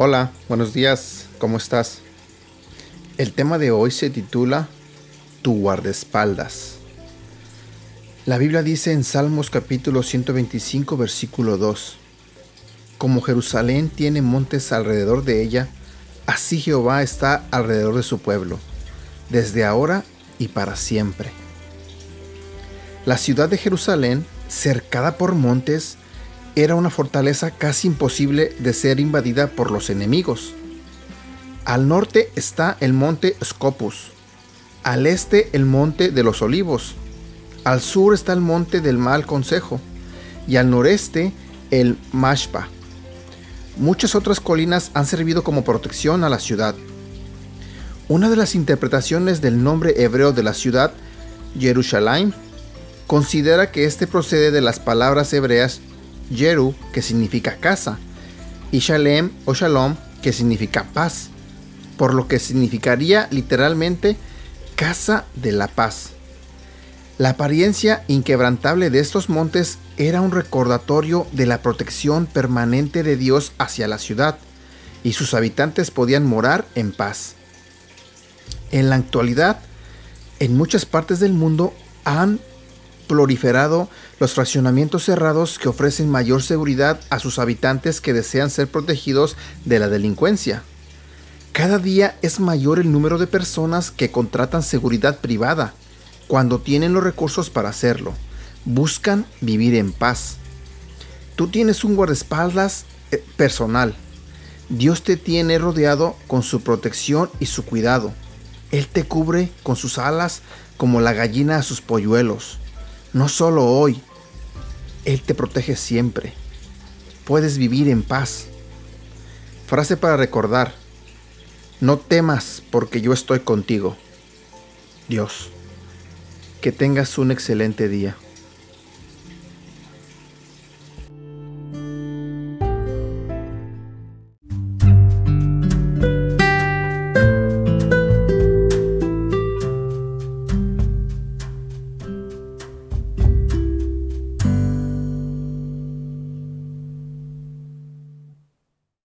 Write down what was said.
Hola, buenos días, ¿cómo estás? El tema de hoy se titula Tu guardaespaldas. La Biblia dice en Salmos capítulo 125 versículo 2, Como Jerusalén tiene montes alrededor de ella, así Jehová está alrededor de su pueblo, desde ahora y para siempre. La ciudad de Jerusalén, cercada por montes, era una fortaleza casi imposible de ser invadida por los enemigos. Al norte está el monte Scopus, al este el monte de los olivos, al sur está el monte del mal consejo y al noreste el Mashpa. Muchas otras colinas han servido como protección a la ciudad. Una de las interpretaciones del nombre hebreo de la ciudad, Jerusalén, considera que este procede de las palabras hebreas Jeru, que significa casa, y Shalem o Shalom, que significa paz, por lo que significaría literalmente casa de la paz. La apariencia inquebrantable de estos montes era un recordatorio de la protección permanente de Dios hacia la ciudad, y sus habitantes podían morar en paz. En la actualidad, en muchas partes del mundo han proliferado los fraccionamientos cerrados que ofrecen mayor seguridad a sus habitantes que desean ser protegidos de la delincuencia. Cada día es mayor el número de personas que contratan seguridad privada cuando tienen los recursos para hacerlo. Buscan vivir en paz. Tú tienes un guardaespaldas eh, personal. Dios te tiene rodeado con su protección y su cuidado. Él te cubre con sus alas como la gallina a sus polluelos no solo hoy, Él te protege siempre. Puedes vivir en paz. Frase para recordar, no temas porque yo estoy contigo. Dios, que tengas un excelente día.